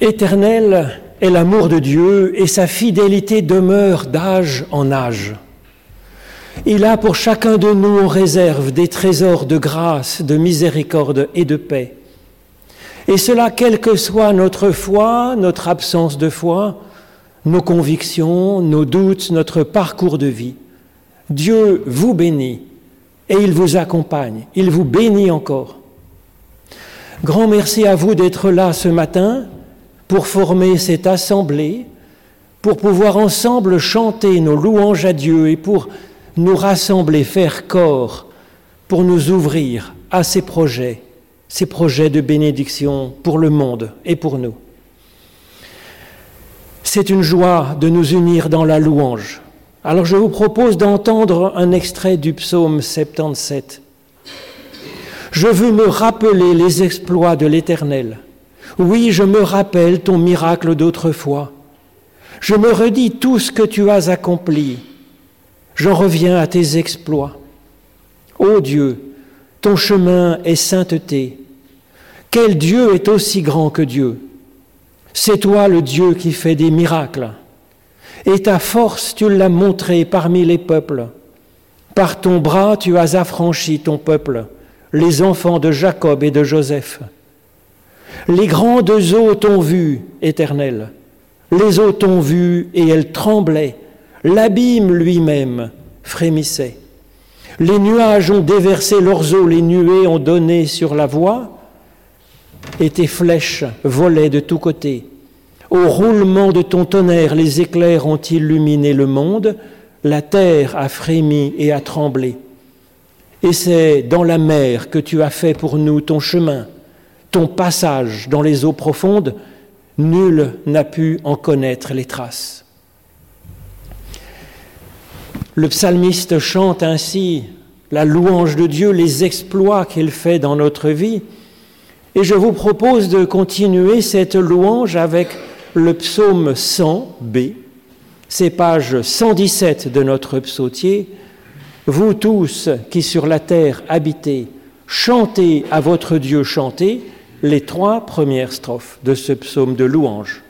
Éternel est l'amour de Dieu et sa fidélité demeure d'âge en âge. Il a pour chacun de nous en réserve des trésors de grâce, de miséricorde et de paix. Et cela, quelle que soit notre foi, notre absence de foi, nos convictions, nos doutes, notre parcours de vie. Dieu vous bénit et il vous accompagne, il vous bénit encore. Grand merci à vous d'être là ce matin pour former cette assemblée, pour pouvoir ensemble chanter nos louanges à Dieu et pour nous rassembler, faire corps pour nous ouvrir à ces projets, ces projets de bénédiction pour le monde et pour nous. C'est une joie de nous unir dans la louange. Alors je vous propose d'entendre un extrait du psaume 77. Je veux me rappeler les exploits de l'Éternel. Oui, je me rappelle ton miracle d'autrefois. Je me redis tout ce que tu as accompli J'en reviens à tes exploits. Ô Dieu, ton chemin est sainteté. Quel Dieu est aussi grand que Dieu? C'est toi le Dieu qui fait des miracles. Et ta force, tu l'as montrée parmi les peuples. Par ton bras, tu as affranchi ton peuple, les enfants de Jacob et de Joseph. Les grandes eaux t'ont vu, Éternel. Les eaux t'ont vu et elles tremblaient L'abîme lui-même frémissait. Les nuages ont déversé leurs eaux, les nuées ont donné sur la voie, et tes flèches volaient de tous côtés. Au roulement de ton tonnerre, les éclairs ont illuminé le monde, la terre a frémi et a tremblé. Et c'est dans la mer que tu as fait pour nous ton chemin, ton passage dans les eaux profondes, nul n'a pu en connaître les traces. Le psalmiste chante ainsi la louange de Dieu, les exploits qu'il fait dans notre vie. Et je vous propose de continuer cette louange avec le psaume 100b. C'est page 117 de notre psautier. Vous tous qui sur la terre habitez, chantez à votre Dieu, chantez les trois premières strophes de ce psaume de louange.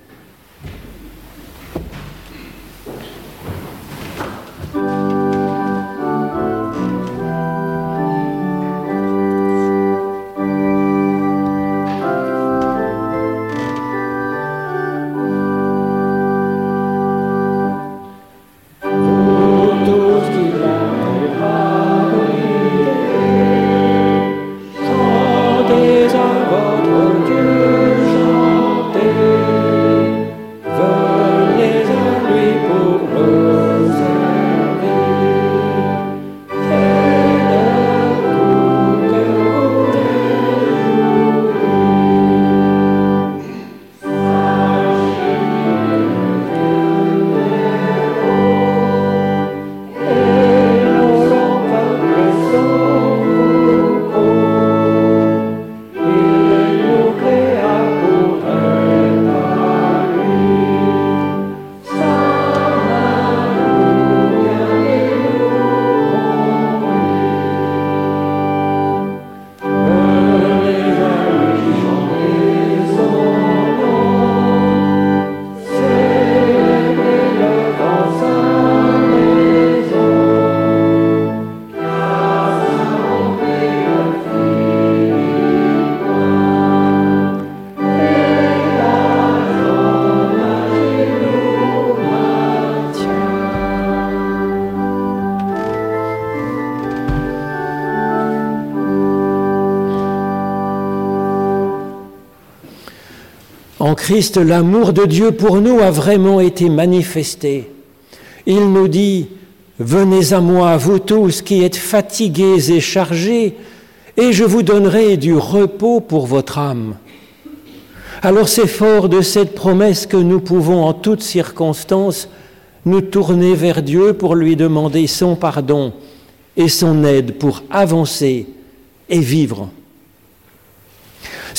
Christ, l'amour de Dieu pour nous a vraiment été manifesté. Il nous dit, Venez à moi, vous tous qui êtes fatigués et chargés, et je vous donnerai du repos pour votre âme. Alors c'est fort de cette promesse que nous pouvons en toutes circonstances nous tourner vers Dieu pour lui demander son pardon et son aide pour avancer et vivre.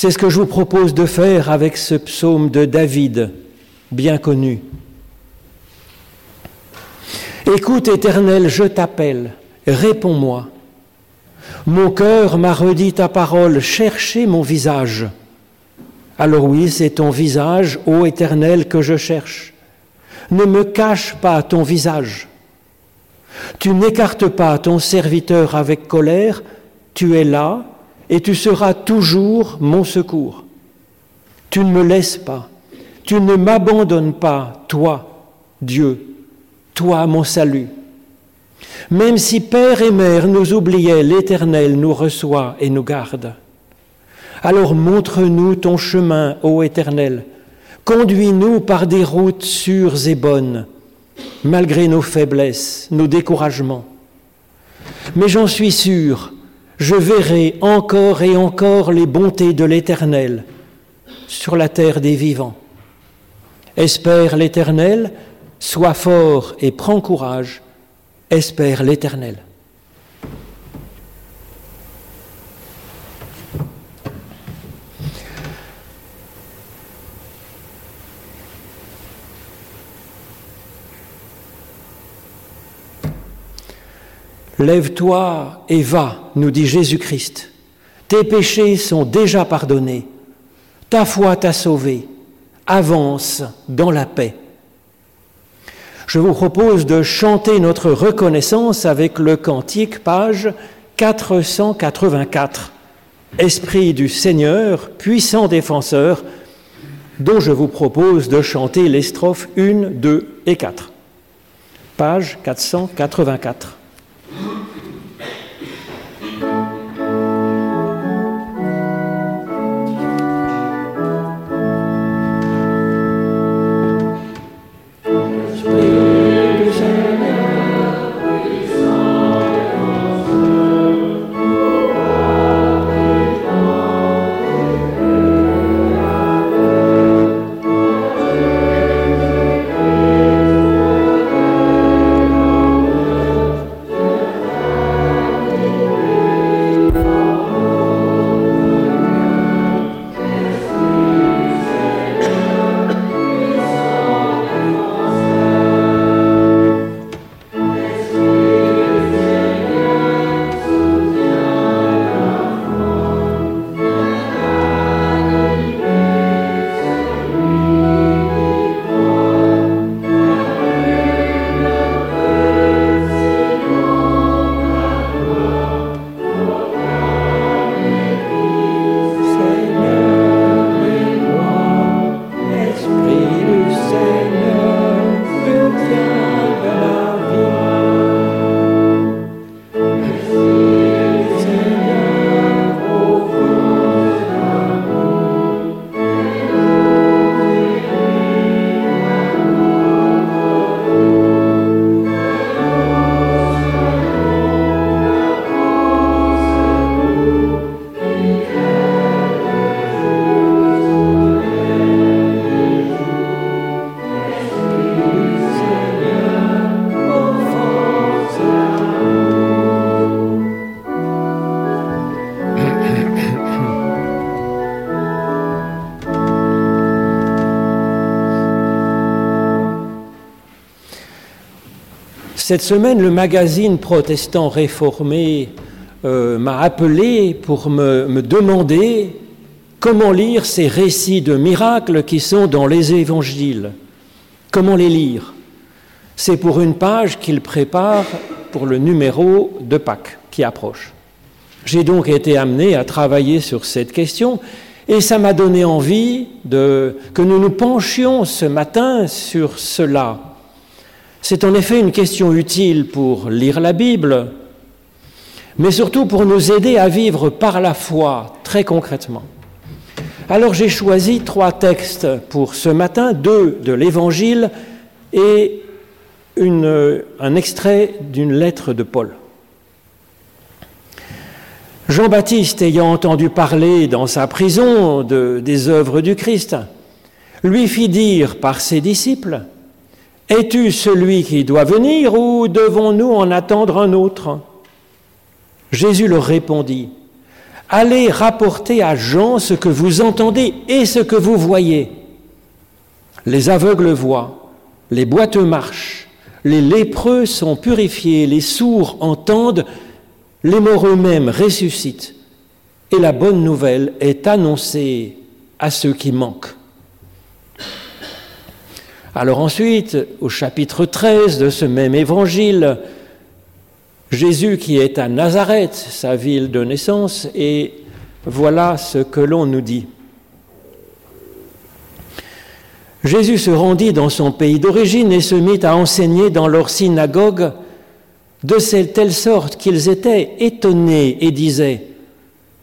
C'est ce que je vous propose de faire avec ce psaume de David, bien connu. Écoute, Éternel, je t'appelle, réponds-moi. Mon cœur m'a redit ta parole, cherchez mon visage. Alors oui, c'est ton visage, ô Éternel, que je cherche. Ne me cache pas ton visage. Tu n'écartes pas ton serviteur avec colère, tu es là et tu seras toujours mon secours. Tu ne me laisses pas, tu ne m'abandonnes pas, toi, Dieu, toi, mon salut. Même si père et mère nous oubliaient, l'Éternel nous reçoit et nous garde. Alors montre-nous ton chemin, ô Éternel. Conduis-nous par des routes sûres et bonnes, malgré nos faiblesses, nos découragements. Mais j'en suis sûr, je verrai encore et encore les bontés de l'Éternel sur la terre des vivants. Espère l'Éternel, sois fort et prends courage, espère l'Éternel. Lève-toi et va, nous dit Jésus-Christ. Tes péchés sont déjà pardonnés. Ta foi t'a sauvé. Avance dans la paix. Je vous propose de chanter notre reconnaissance avec le cantique, page 484. Esprit du Seigneur, puissant défenseur, dont je vous propose de chanter les strophes 1, 2 et 4. Page 484. Cette semaine, le magazine protestant réformé euh, m'a appelé pour me, demander comment lire ces récits de miracles qui sont dans les évangiles. Comment les lire? C'est pour une page qu'il prépare pour le numéro de Pâques qui approche. J'ai donc été amené à travailler sur cette question et ça m'a donné envie de, que nous nous penchions ce matin sur cela c'est en effet une question utile pour lire la Bible, mais surtout pour nous aider à vivre par la foi très concrètement. Alors j'ai choisi trois textes pour ce matin, deux de l'Évangile et un extrait d'une lettre de Paul. Jean-Baptiste, ayant entendu parler dans sa prison de, des œuvres du Christ, lui fit dire par ses disciples, es-tu celui qui doit venir ou devons-nous en attendre un autre? Jésus leur répondit, Allez rapporter à Jean ce que vous entendez et ce que vous voyez. Les aveugles voient, les boiteux marchent, les lépreux sont purifiés, les sourds entendent, les morts eux-mêmes ressuscitent. Et la bonne nouvelle est annoncée à ceux qui manquent. Alors ensuite, au chapitre 13 de ce même évangile, Jésus qui est à Nazareth, sa ville de naissance, et voilà ce que l'on nous dit. Jésus se rendit dans son pays d'origine et se mit à enseigner dans leur synagogue de telle sorte qu'ils étaient étonnés et disaient,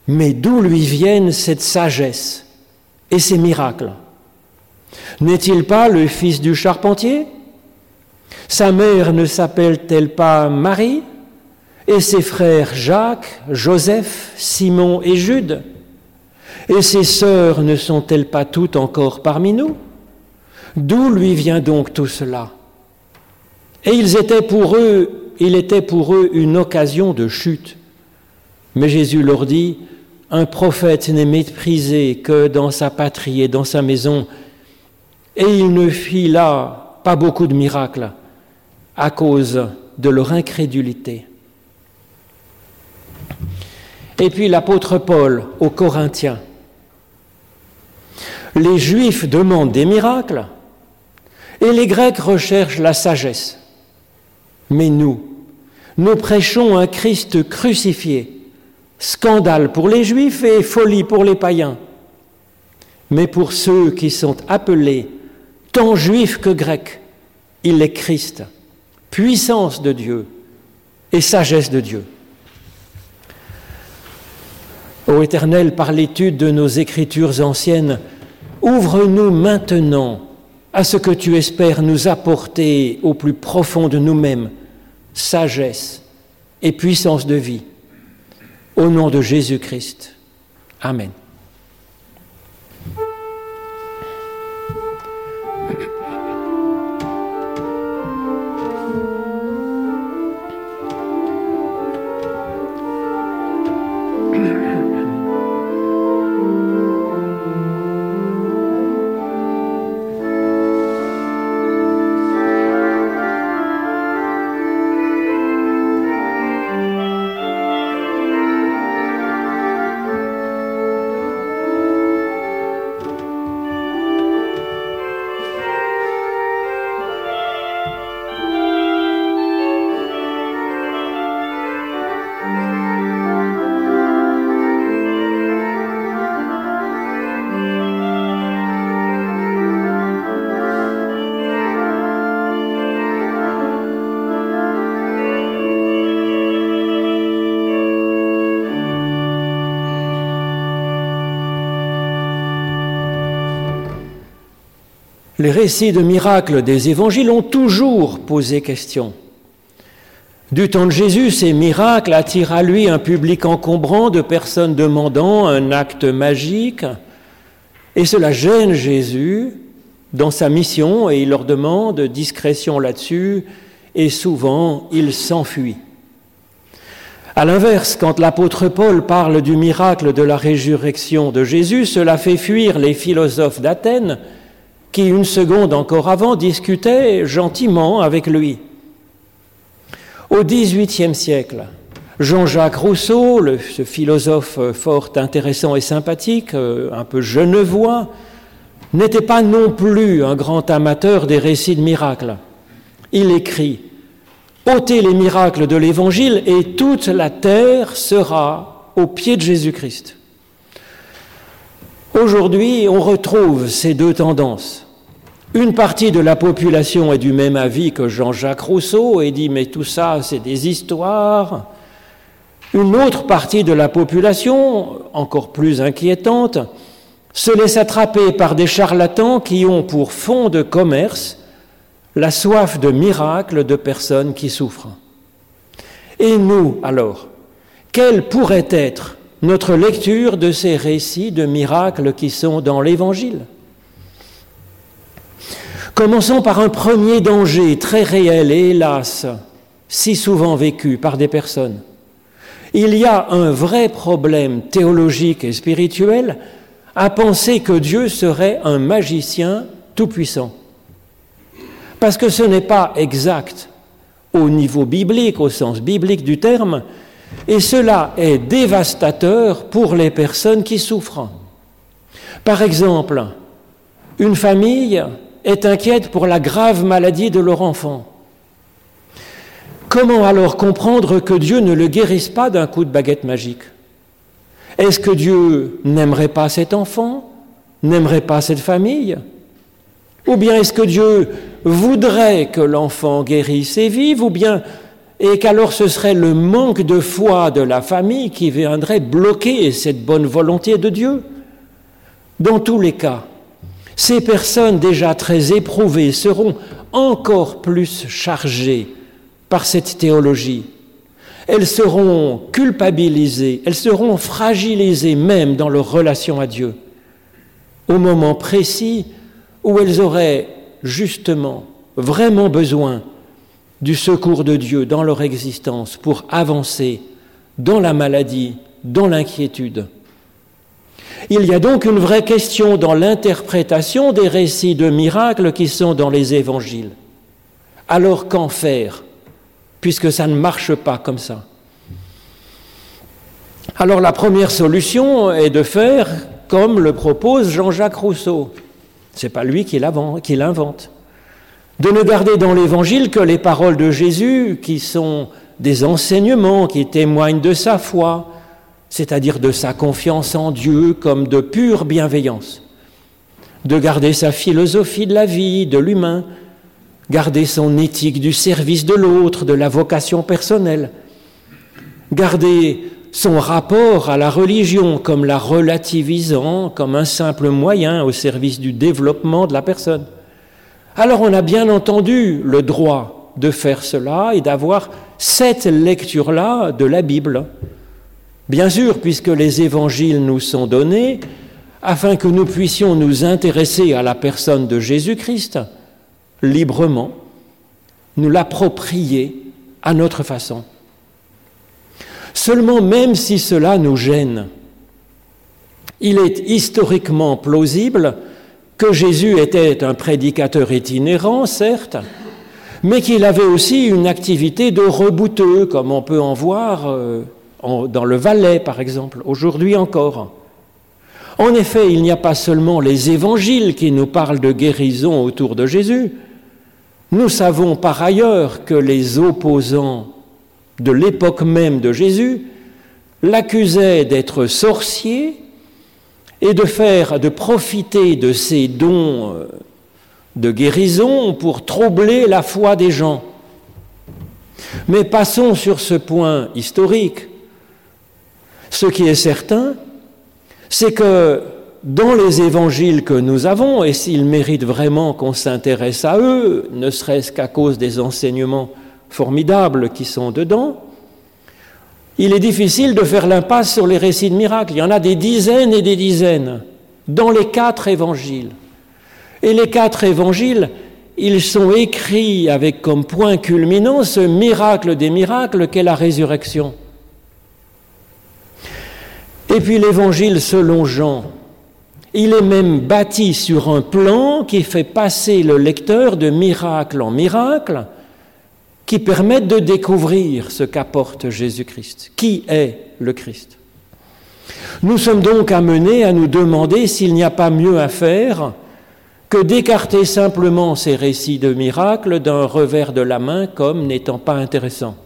Mais d'où lui viennent cette sagesse et ces miracles? N'est-il pas le fils du charpentier? Sa mère ne s'appelle-t-elle pas Marie? Et ses frères Jacques, Joseph, Simon et Jude? Et ses sœurs ne sont-elles pas toutes encore parmi nous? D'où lui vient donc tout cela? Et ils étaient pour eux, il était pour eux une occasion de chute. Mais Jésus leur dit, un prophète n'est méprisé que dans sa patrie et dans sa maison, et il ne fit là pas beaucoup de miracles à cause de leur incrédulité. Et puis l'apôtre Paul aux Corinthiens. Les Juifs demandent des miracles et les Grecs recherchent la sagesse. Mais nous, nous prêchons un Christ crucifié, scandale pour les Juifs et folie pour les païens. Mais pour ceux qui sont appelés tant juif que grec, il est Christ, puissance de Dieu et sagesse de Dieu. Ô Éternel, par l'étude de nos écritures anciennes, ouvre-nous maintenant à ce que tu espères nous apporter au plus profond de nous-mêmes, sagesse et puissance de vie. Au nom de Jésus-Christ. Amen. Les récits de miracles des évangiles ont toujours posé question. Du temps de Jésus, ces miracles attirent à lui un public encombrant de personnes demandant un acte magique, et cela gêne Jésus dans sa mission, et il leur demande discrétion là-dessus, et souvent il s'enfuit. À l'inverse, quand l'apôtre Paul parle du miracle de la résurrection de Jésus, cela fait fuir les philosophes d'Athènes, qui, une seconde encore avant, discutait gentiment avec lui. Au XVIIIe siècle, Jean-Jacques Rousseau, ce philosophe fort intéressant et sympathique, euh, un peu genevois, n'était pas non plus un grand amateur des récits de miracles. Il écrit ôtez les miracles de l'Évangile et toute la terre sera au pied de Jésus-Christ. Aujourd'hui, on retrouve ces deux tendances. Une partie de la population est du même avis que Jean-Jacques Rousseau et dit mais tout ça c'est des histoires. Une autre partie de la population, encore plus inquiétante, se laisse attraper par des charlatans qui ont pour fond de commerce la soif de miracles de personnes qui souffrent. Et nous, alors, quelle pourrait être notre lecture de ces récits de miracles qui sont dans l'Évangile? Commençons par un premier danger très réel et hélas, si souvent vécu par des personnes. Il y a un vrai problème théologique et spirituel à penser que Dieu serait un magicien tout-puissant. Parce que ce n'est pas exact au niveau biblique, au sens biblique du terme, et cela est dévastateur pour les personnes qui souffrent. Par exemple, une famille est inquiète pour la grave maladie de leur enfant. Comment alors comprendre que Dieu ne le guérisse pas d'un coup de baguette magique? Est-ce que Dieu n'aimerait pas cet enfant N'aimerait pas cette famille? Ou bien est-ce que Dieu voudrait que l'enfant guérisse et vive Ou bien et qu'alors ce serait le manque de foi de la famille qui viendrait bloquer cette bonne volonté de Dieu? Dans tous les cas, ces personnes déjà très éprouvées seront encore plus chargées par cette théologie. Elles seront culpabilisées, elles seront fragilisées même dans leur relation à Dieu, au moment précis où elles auraient justement vraiment besoin du secours de Dieu dans leur existence pour avancer dans la maladie, dans l'inquiétude. Il y a donc une vraie question dans l'interprétation des récits de miracles qui sont dans les évangiles. Alors qu'en faire puisque ça ne marche pas comme ça? Alors la première solution est de faire comme le propose Jean-Jacques Rousseau. Ce n'est pas lui qui l'invente. De ne garder dans l'Évangile que les paroles de Jésus qui sont des enseignements qui témoignent de sa foi, c'est-à-dire de sa confiance en Dieu comme de pure bienveillance. De garder sa philosophie de la vie, de l'humain, garder son éthique du service de l'autre, de la vocation personnelle, garder son rapport à la religion comme la relativisant, comme un simple moyen au service du développement de la personne. Alors on a bien entendu le droit de faire cela et d'avoir cette lecture-là de la Bible. Bien sûr, puisque les évangiles nous sont donnés, afin que nous puissions nous intéresser à la personne de Jésus-Christ, librement, nous l'approprier à notre façon. Seulement, même si cela nous gêne, il est historiquement plausible que Jésus était un prédicateur itinérant, certes, mais qu'il avait aussi une activité de rebouteux, comme on peut en voir euh, dans le Valais, par exemple, aujourd'hui encore. En effet, il n'y a pas seulement les évangiles qui nous parlent de guérison autour de Jésus, nous savons par ailleurs que les opposants de l'époque même de Jésus l'accusaient d'être sorcier et de faire, de profiter de ses dons euh, de guérison pour troubler la foi des gens. Mais passons sur ce point historique. Ce qui est certain, c'est que dans les évangiles que nous avons, et s'ils méritent vraiment qu'on s'intéresse à eux, ne serait-ce qu'à cause des enseignements formidables qui sont dedans, il est difficile de faire l'impasse sur les récits de miracles. Il y en a des dizaines et des dizaines dans les quatre évangiles. Et les quatre évangiles, ils sont écrits avec comme point culminant ce miracle des miracles qu'est la résurrection. Et puis l'évangile selon Jean, il est même bâti sur un plan qui fait passer le lecteur de miracle en miracle, qui permettent de découvrir ce qu'apporte Jésus-Christ. Qui est le Christ Nous sommes donc amenés à nous demander s'il n'y a pas mieux à faire que d'écarter simplement ces récits de miracles d'un revers de la main comme n'étant pas intéressants.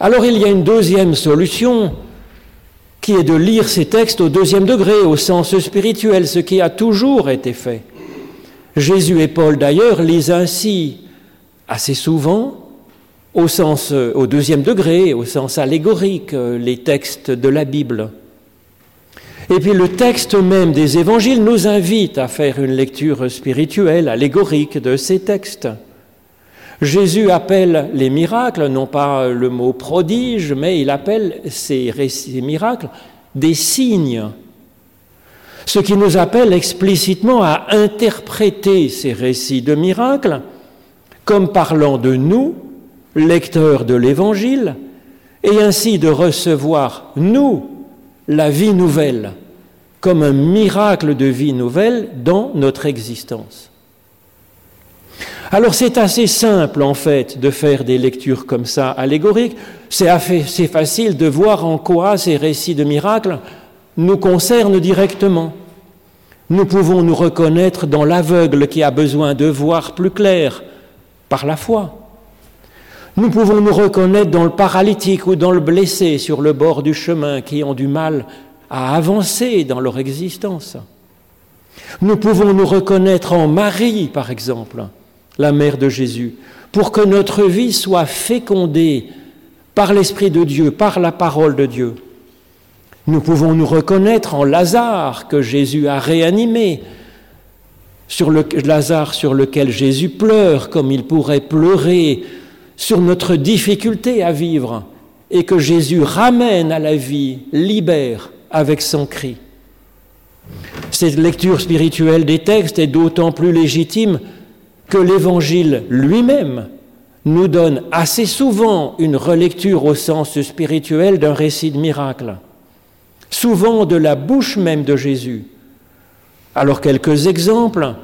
Alors il y a une deuxième solution qui est de lire ces textes au deuxième degré, au sens spirituel, ce qui a toujours été fait. Jésus et Paul d'ailleurs lisent ainsi assez souvent au au deuxième degré, au sens allégorique, les textes de la Bible. Et puis le texte même des évangiles nous invite à faire une lecture spirituelle, allégorique de ces textes. Jésus appelle les miracles, non pas le mot prodige, mais il appelle ces, miracles des signes. Ce qui nous appelle explicitement à interpréter ces récits de miracles comme parlant de nous, lecteurs de l'Évangile, et ainsi de recevoir, nous, la vie nouvelle, comme un miracle de vie nouvelle dans notre existence. Alors c'est assez simple en fait de faire des lectures comme ça allégoriques. C'est facile de voir en quoi ces récits de miracles nous concerne directement. Nous pouvons nous reconnaître dans l'aveugle qui a besoin de voir plus clair par la foi. Nous pouvons nous reconnaître dans le paralytique ou dans le blessé sur le bord du chemin qui ont du mal à avancer dans leur existence. Nous pouvons nous reconnaître en Marie, par exemple, la mère de Jésus, pour que notre vie soit fécondée par l'Esprit de Dieu, par la parole de Dieu. Nous pouvons nous reconnaître en Lazare que Jésus a réanimé, sur le Lazare sur lequel Jésus pleure comme il pourrait pleurer sur notre difficulté à vivre et que Jésus ramène à la vie, libère avec son cri. Cette lecture spirituelle des textes est d'autant plus légitime que l'Évangile lui-même nous donne assez souvent une relecture au sens spirituel d'un récit de miracle, souvent de la bouche même de Jésus. Alors quelques exemples,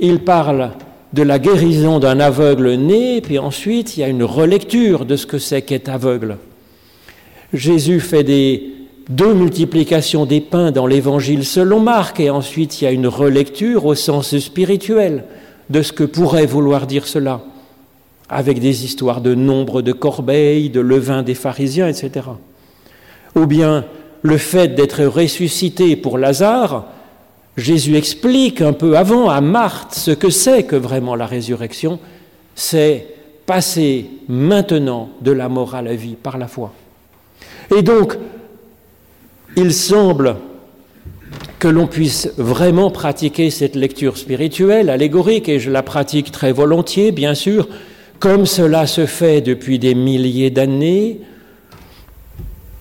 il parle de la guérison d'un aveugle né, puis ensuite il y a une relecture de ce que c'est qu'être aveugle. Jésus fait des deux multiplications des pains dans l'évangile selon Marc, et ensuite il y a une relecture au sens spirituel de ce que pourrait vouloir dire cela avec des histoires de nombre de corbeilles, de levain des pharisiens, etc. Ou bien le fait d'être ressuscité pour Lazare, Jésus explique un peu avant à Marthe ce que c'est que vraiment la résurrection, c'est passer maintenant de la mort à la vie par la foi. Et donc, il semble que l'on puisse vraiment pratiquer cette lecture spirituelle, allégorique, et je la pratique très volontiers, bien sûr, comme cela se fait depuis des milliers d'années,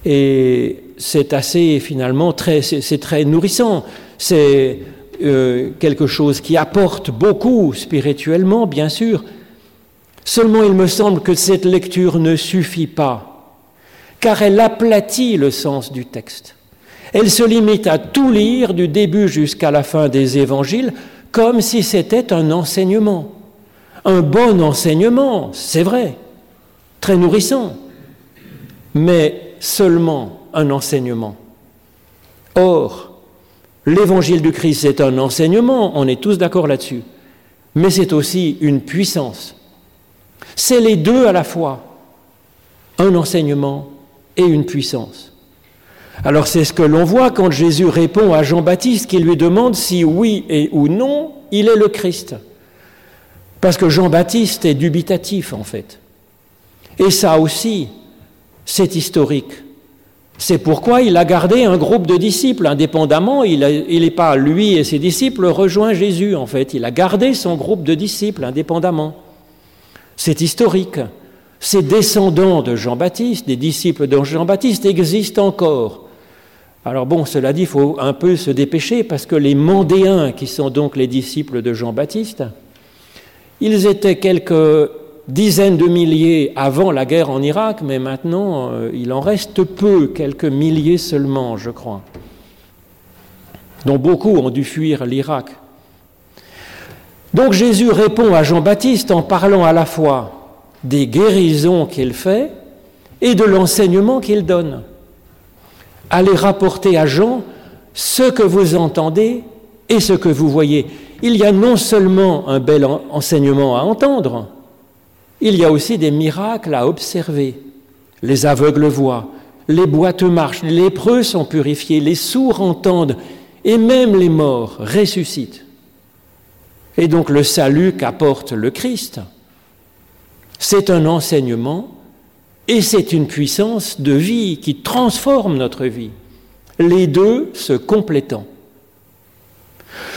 et c'est assez finalement très, c'est très nourrissant. C'est euh, quelque chose qui apporte beaucoup spirituellement, bien sûr. Seulement, il me semble que cette lecture ne suffit pas, car elle aplatit le sens du texte. Elle se limite à tout lire du début jusqu'à la fin des évangiles comme si c'était un enseignement un bon enseignement, c'est vrai, très nourrissant, mais seulement un enseignement. Or, l'évangile du Christ, c'est un enseignement, on est tous d'accord là-dessus, mais c'est aussi une puissance. C'est les deux à la fois, un enseignement et une puissance. Alors c'est ce que l'on voit quand Jésus répond à Jean-Baptiste qui lui demande si oui et ou non il est le Christ. Parce que Jean-Baptiste est dubitatif en fait. Et ça aussi, c'est historique. C'est pourquoi il a gardé un groupe de disciples indépendamment. Il n'est pas, lui et ses disciples, rejoint Jésus en fait. Il a gardé son groupe de disciples indépendamment. C'est historique. Ces descendants de Jean-Baptiste, des disciples de Jean-Baptiste, existent encore. Alors bon, cela dit, il faut un peu se dépêcher parce que les Mandéens, qui sont donc les disciples de Jean-Baptiste, ils étaient quelques dizaines de milliers avant la guerre en Irak, mais maintenant euh, il en reste peu, quelques milliers seulement, je crois, dont beaucoup ont dû fuir l'Irak. Donc Jésus répond à Jean-Baptiste en parlant à la fois des guérisons qu'il fait et de l'enseignement qu'il donne. Allez rapporter à Jean ce que vous entendez et ce que vous voyez il y a non seulement un bel enseignement à entendre, il y a aussi des miracles à observer. Les aveugles voient, les boiteux marchent, les lépreux sont purifiés, les sourds entendent, et même les morts ressuscitent. Et donc le salut qu'apporte le Christ, c'est un enseignement et c'est une puissance de vie qui transforme notre vie, les deux se complétant.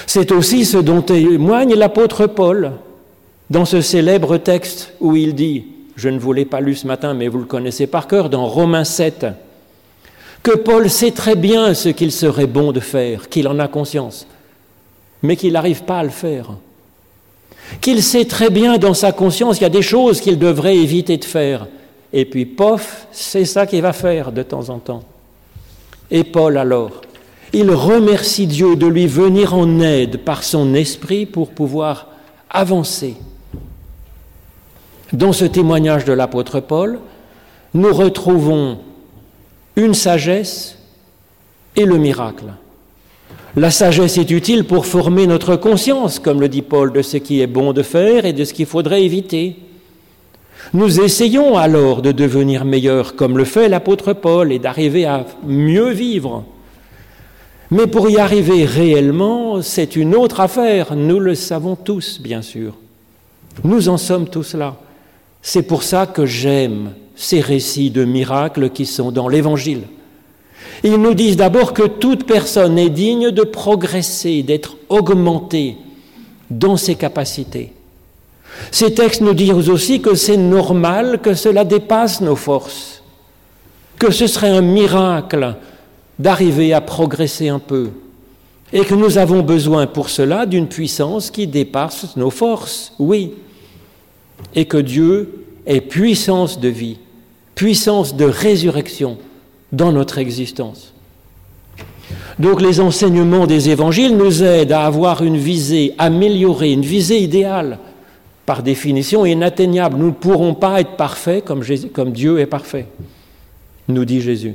C'est aussi ce dont témoigne l'apôtre Paul dans ce célèbre texte où il dit, je ne vous l'ai pas lu ce matin, mais vous le connaissez par cœur, dans Romains 7, que Paul sait très bien ce qu'il serait bon de faire, qu'il en a conscience, mais qu'il n'arrive pas à le faire. Qu'il sait très bien dans sa conscience qu'il y a des choses qu'il devrait éviter de faire. Et puis, pof, c'est ça qu'il va faire de temps en temps. Et Paul alors il remercie Dieu de lui venir en aide par son esprit pour pouvoir avancer. Dans ce témoignage de l'apôtre Paul, nous retrouvons une sagesse, et le miracle. La sagesse est utile pour former notre conscience, comme le dit Paul, de ce qui est bon de faire et de ce qu'il faudrait éviter. Nous essayons alors de devenir meilleurs, comme le fait l'apôtre Paul, et d'arriver à mieux vivre. Mais pour y arriver réellement, c'est une autre affaire, nous le savons tous, bien sûr. Nous en sommes tous là. C'est pour ça que j'aime ces récits de miracles qui sont dans l'Évangile. Ils nous disent d'abord que toute personne est digne de progresser, d'être augmentée dans ses capacités. Ces textes nous disent aussi que c'est normal que cela dépasse nos forces, que ce serait un miracle d'arriver à progresser un peu, et que nous avons besoin pour cela d'une puissance qui dépasse nos forces, oui, et que Dieu est puissance de vie, puissance de résurrection, dans notre existence. Donc les enseignements des évangiles nous aident à avoir une visée améliorée, une visée idéale, par définition inatteignable. Nous ne pourrons pas être parfaits comme, Dieu est parfait, nous dit Jésus.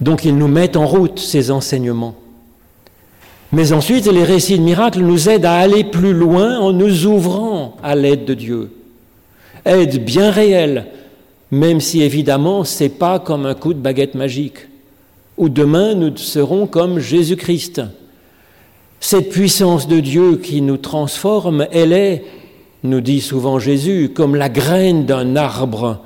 Donc ils nous mettent en route ces enseignements. Mais ensuite, les récits de miracles nous aident à aller plus loin en nous ouvrant à l'aide de Dieu. Aide bien réelle même si évidemment ce n'est pas comme un coup de baguette magique, où demain nous serons comme Jésus-Christ. Cette puissance de Dieu qui nous transforme, elle est, nous dit souvent Jésus, comme la graine d'un arbre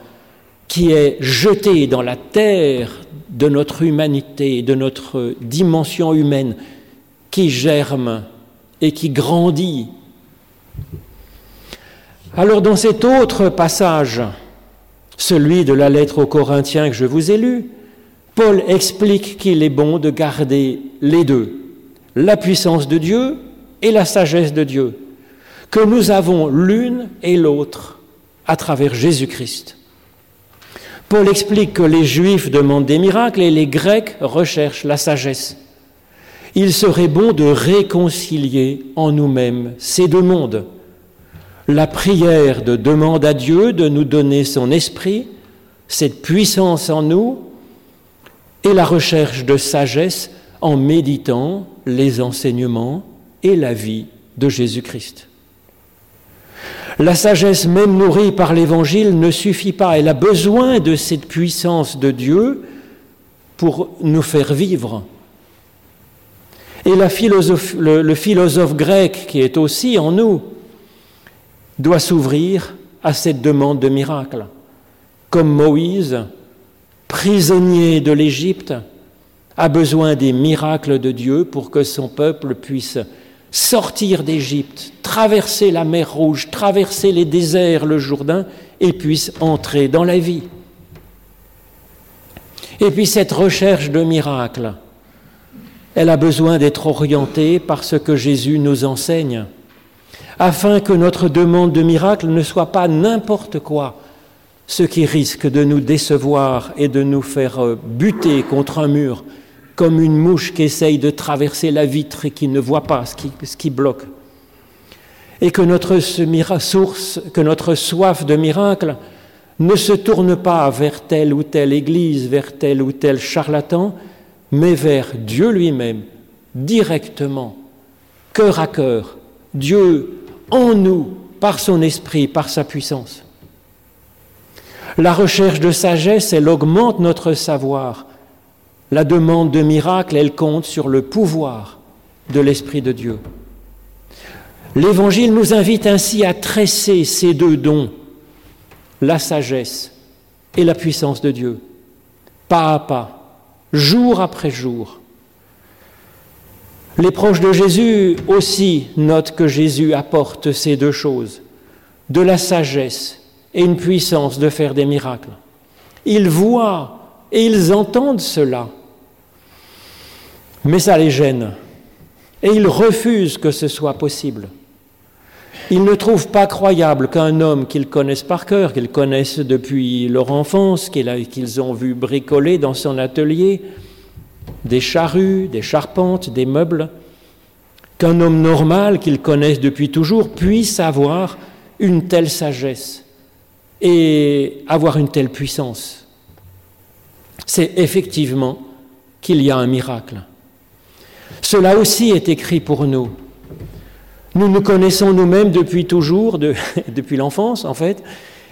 qui est jetée dans la terre de notre humanité, de notre dimension humaine, qui germe et qui grandit. Alors dans cet autre passage, celui de la lettre aux Corinthiens que je vous ai lu, Paul explique qu'il est bon de garder les deux, la puissance de Dieu et la sagesse de Dieu, que nous avons l'une et l'autre à travers Jésus-Christ. Paul explique que les Juifs demandent des miracles et les Grecs recherchent la sagesse. Il serait bon de réconcilier en nous-mêmes ces deux mondes la prière de demande à Dieu de nous donner son esprit, cette puissance en nous, et la recherche de sagesse en méditant les enseignements et la vie de Jésus-Christ. La sagesse même nourrie par l'Évangile ne suffit pas, elle a besoin de cette puissance de Dieu pour nous faire vivre. Et le, le philosophe grec qui est aussi en nous, doit s'ouvrir à cette demande de miracle. Comme Moïse, prisonnier de l'Égypte, a besoin des miracles de Dieu pour que son peuple puisse sortir d'Égypte, traverser la mer Rouge, traverser les déserts, le Jourdain, et puisse entrer dans la vie. Et puis cette recherche de miracles, elle a besoin d'être orientée par ce que Jésus nous enseigne afin que notre demande de miracle ne soit pas n'importe quoi, ce qui risque de nous décevoir et de nous faire euh, buter contre un mur, comme une mouche qui essaye de traverser la vitre et qui ne voit pas ce qui, bloque. Et que notre source, que notre soif de miracle ne se tourne pas vers telle ou telle église, vers tel ou tel charlatan, mais vers Dieu lui-même, directement, cœur à cœur. Dieu en nous par son esprit, par sa puissance. La recherche de sagesse, elle augmente notre savoir. La demande de miracle, elle compte sur le pouvoir de l'Esprit de Dieu. L'Évangile nous invite ainsi à tresser ces deux dons, la sagesse et la puissance de Dieu, pas à pas, jour après jour, les proches de Jésus aussi notent que Jésus apporte ces deux choses, de la sagesse et une puissance de faire des miracles. Ils voient et ils entendent cela, mais ça les gêne et ils refusent que ce soit possible. Ils ne trouvent pas croyable qu'un homme qu'ils connaissent par cœur, qu'ils connaissent depuis leur enfance, qu'ils ont vu bricoler dans son atelier, des charrues, des charpentes, des meubles, qu'un homme normal qu'ils connaissent depuis toujours puisse avoir une telle sagesse et avoir une telle puissance. c'est effectivement qu'il y a un miracle. Cela aussi est écrit pour nous. Nous nous connaissons nous-mêmes depuis toujours, depuis l'enfance en fait,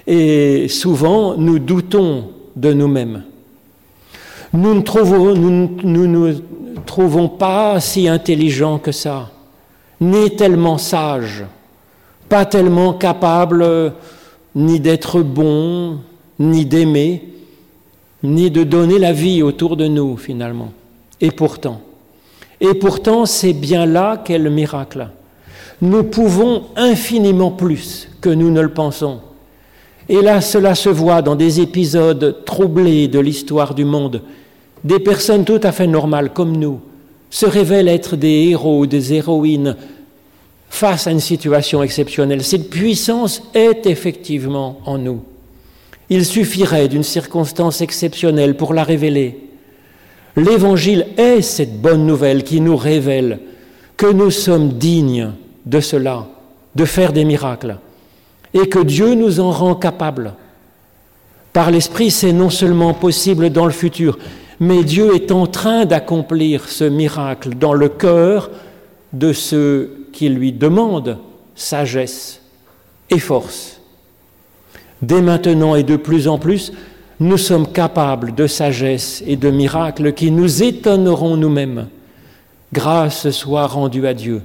et souvent nous doutons de nous-mêmes. Nous ne nous, trouvons pas si intelligents que ça, ni tellement sages, pas tellement capables ni d'être bons, ni d'aimer, ni de donner la vie autour de nous finalement. Et pourtant, et pourtant c'est bien là qu'est le miracle. Nous pouvons infiniment plus que nous ne le pensons. Et là, cela se voit dans des épisodes troublés de l'histoire du monde. Des personnes tout à fait normales comme nous se révèlent être des héros, des héroïnes face à une situation exceptionnelle. Cette puissance est effectivement en nous. Il suffirait d'une circonstance exceptionnelle pour la révéler. L'Évangile est cette bonne nouvelle qui nous révèle que nous sommes dignes de cela, de faire des miracles et que Dieu nous en rend capables. Par l'Esprit, c'est non seulement possible dans le futur, mais Dieu est en train d'accomplir ce miracle dans le cœur de ceux qui lui demandent sagesse et force. Dès maintenant et de plus en plus, nous sommes capables de sagesse et de miracles qui nous étonneront nous-mêmes. Grâce soit rendue à Dieu.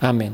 Amen.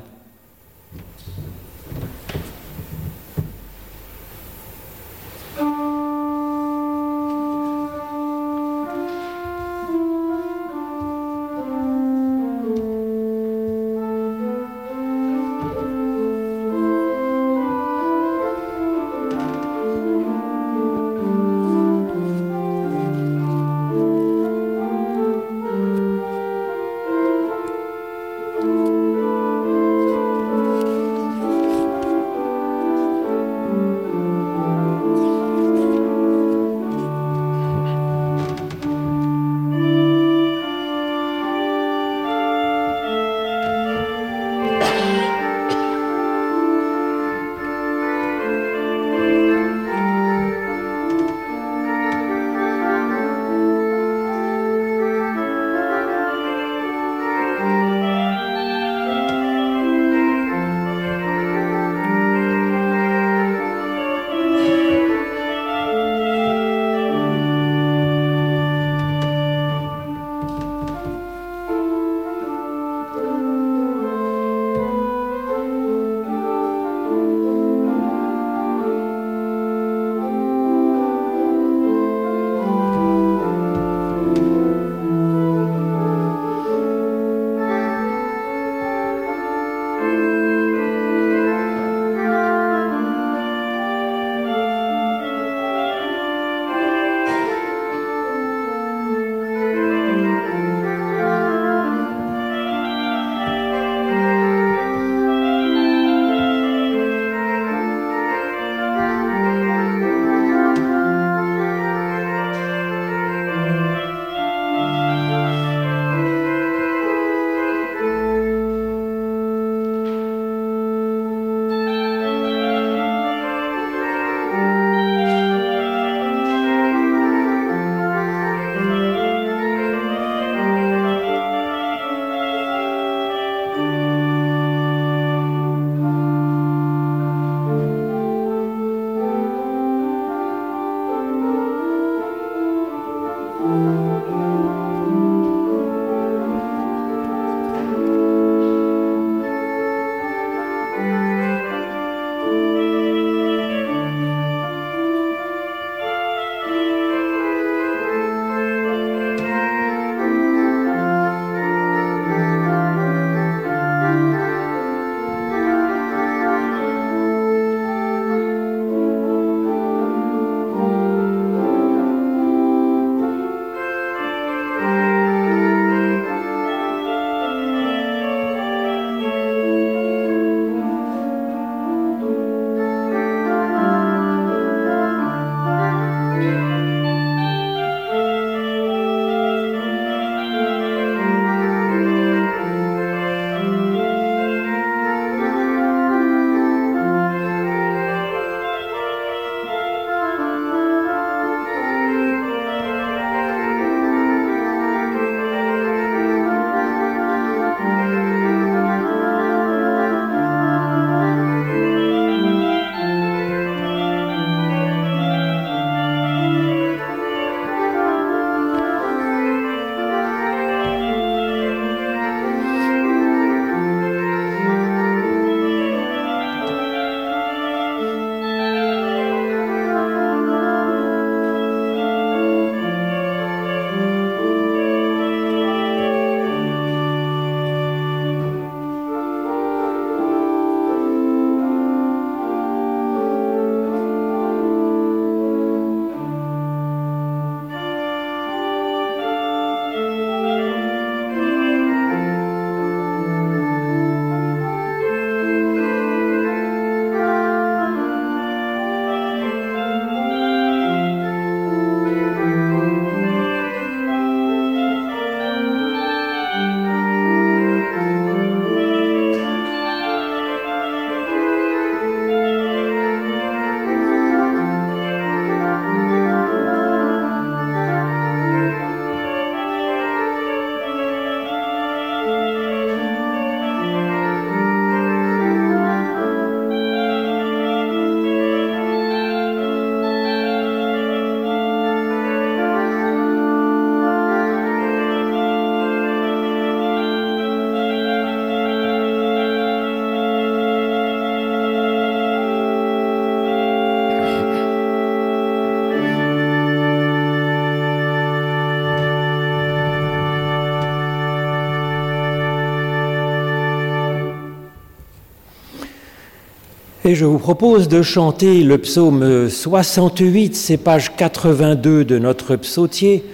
Et je vous propose de chanter le psaume 68, c'est page 82 de notre psautier,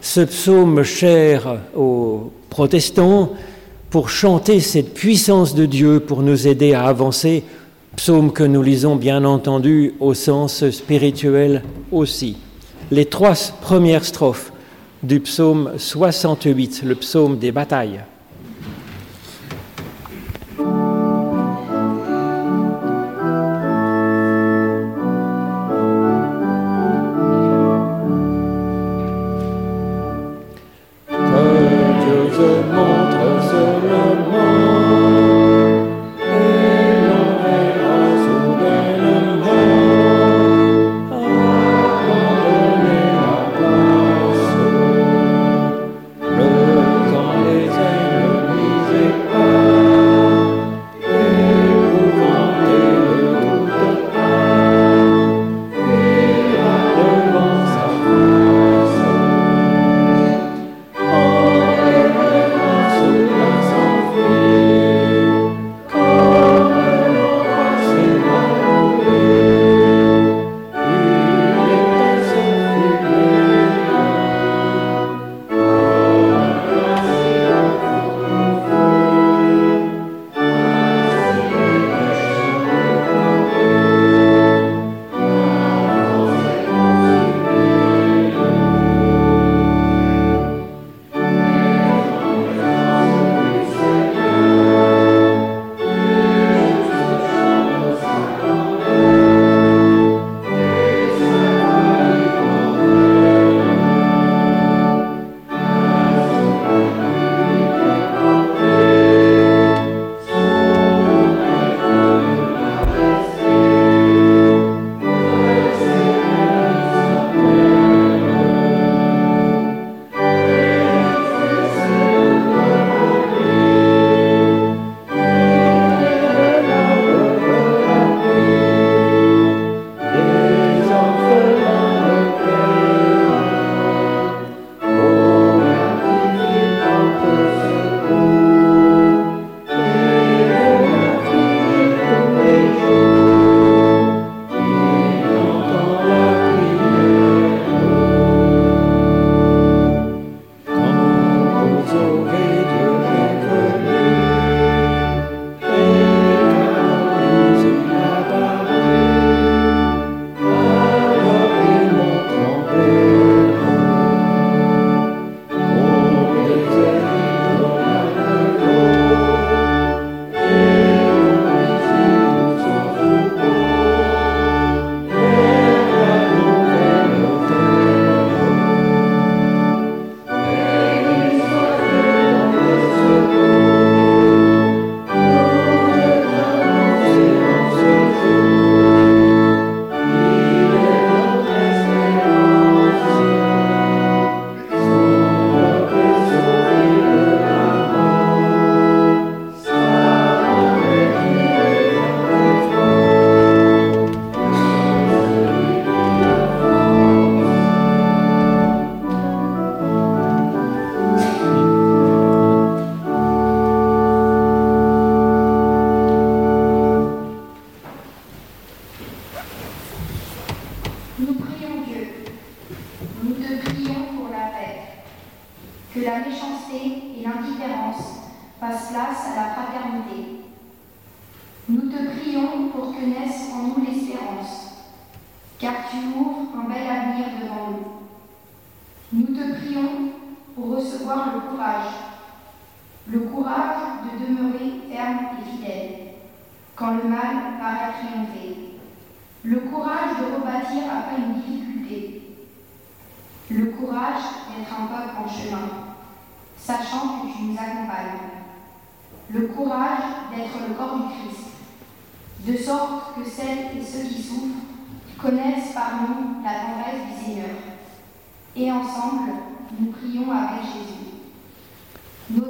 ce psaume cher aux protestants, pour chanter cette puissance de Dieu, pour nous aider à avancer, psaume que nous lisons bien entendu au sens spirituel aussi. Les trois premières strophes du psaume 68, le psaume des batailles.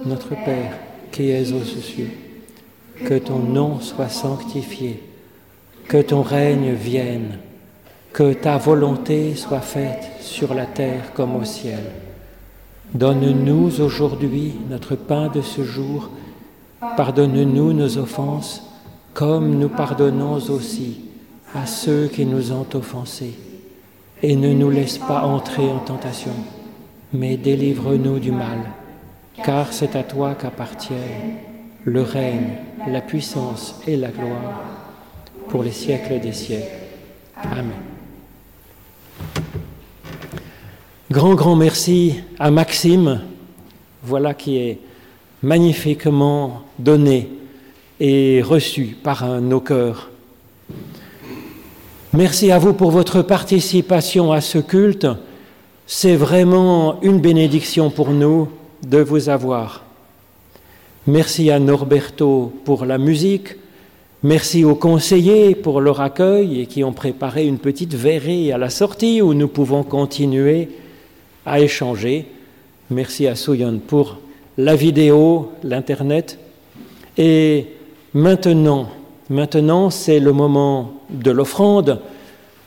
Notre Père, qui es aux cieux, que ton nom soit sanctifié, que ton règne vienne, que ta volonté soit faite sur la terre comme au ciel. Donne-nous aujourd'hui notre pain de ce jour, pardonne-nous nos offenses, comme nous pardonnons aussi à ceux qui nous ont offensés. Et ne nous laisse pas entrer en tentation, mais délivre-nous du mal, car c'est à toi qu'appartiennent le règne, la puissance et la gloire pour les siècles des siècles. Amen. Grand, grand merci à Maxime, voilà qui est magnifiquement donné et reçu par nos cœurs. Merci à vous pour votre participation à ce culte. C'est vraiment une bénédiction pour nous de vous avoir. Merci à Norberto pour la musique. Merci aux conseillers pour leur accueil et qui ont préparé une petite verrée à la sortie où nous pouvons continuer à échanger. Merci à Souyon pour la vidéo, l'Internet. Et maintenant, maintenant c'est le moment de l'offrande.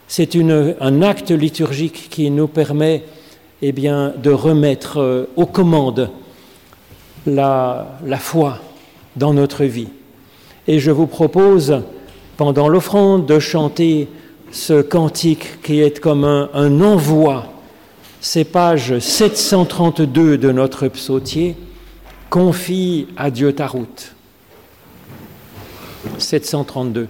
C'est un acte liturgique qui nous permet eh bien, de remettre euh, aux commandes la, foi dans notre vie. Et je vous propose, pendant l'offrande, de chanter ce cantique qui est comme un, un envoi. C'est page 732 de notre psautier. Confie à Dieu ta route. 732.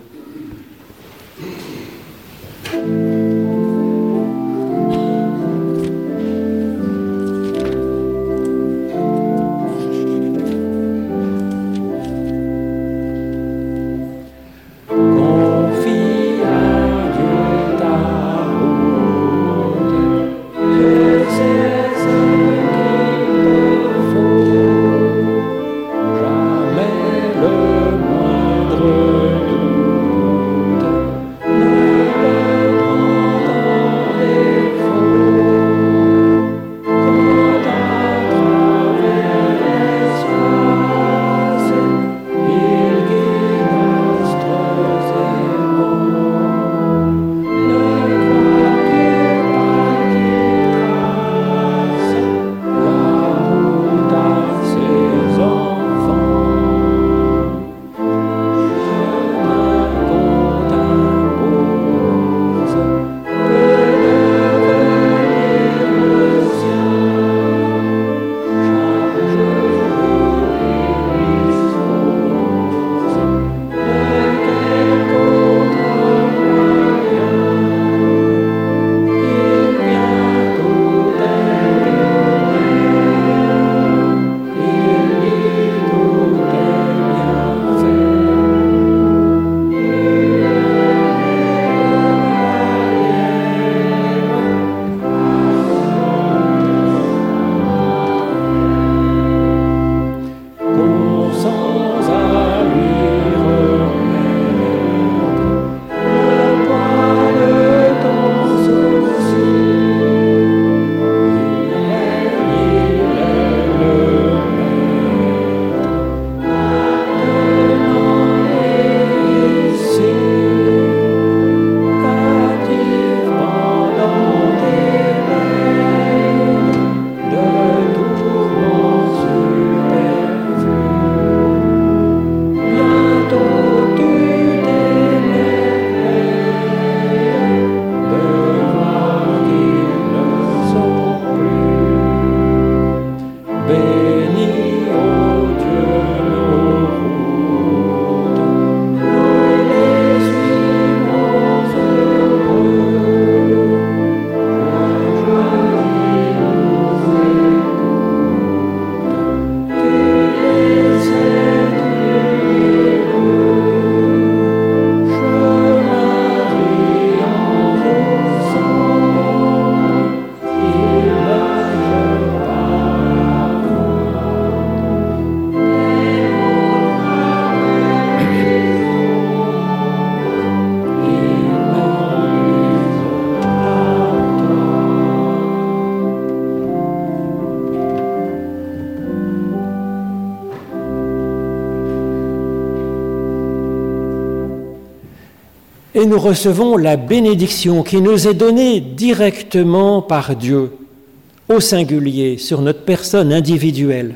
Recevons la bénédiction qui nous est donnée directement par Dieu, au singulier, sur notre personne individuelle.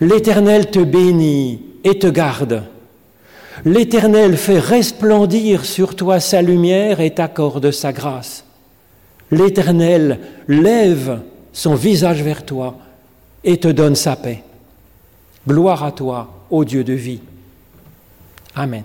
L'Éternel te bénit et te garde. L'Éternel fait resplendir sur toi sa lumière et t'accorde sa grâce. L'Éternel lève son visage vers toi et te donne sa paix. Gloire à toi, ô Dieu de vie. Amen.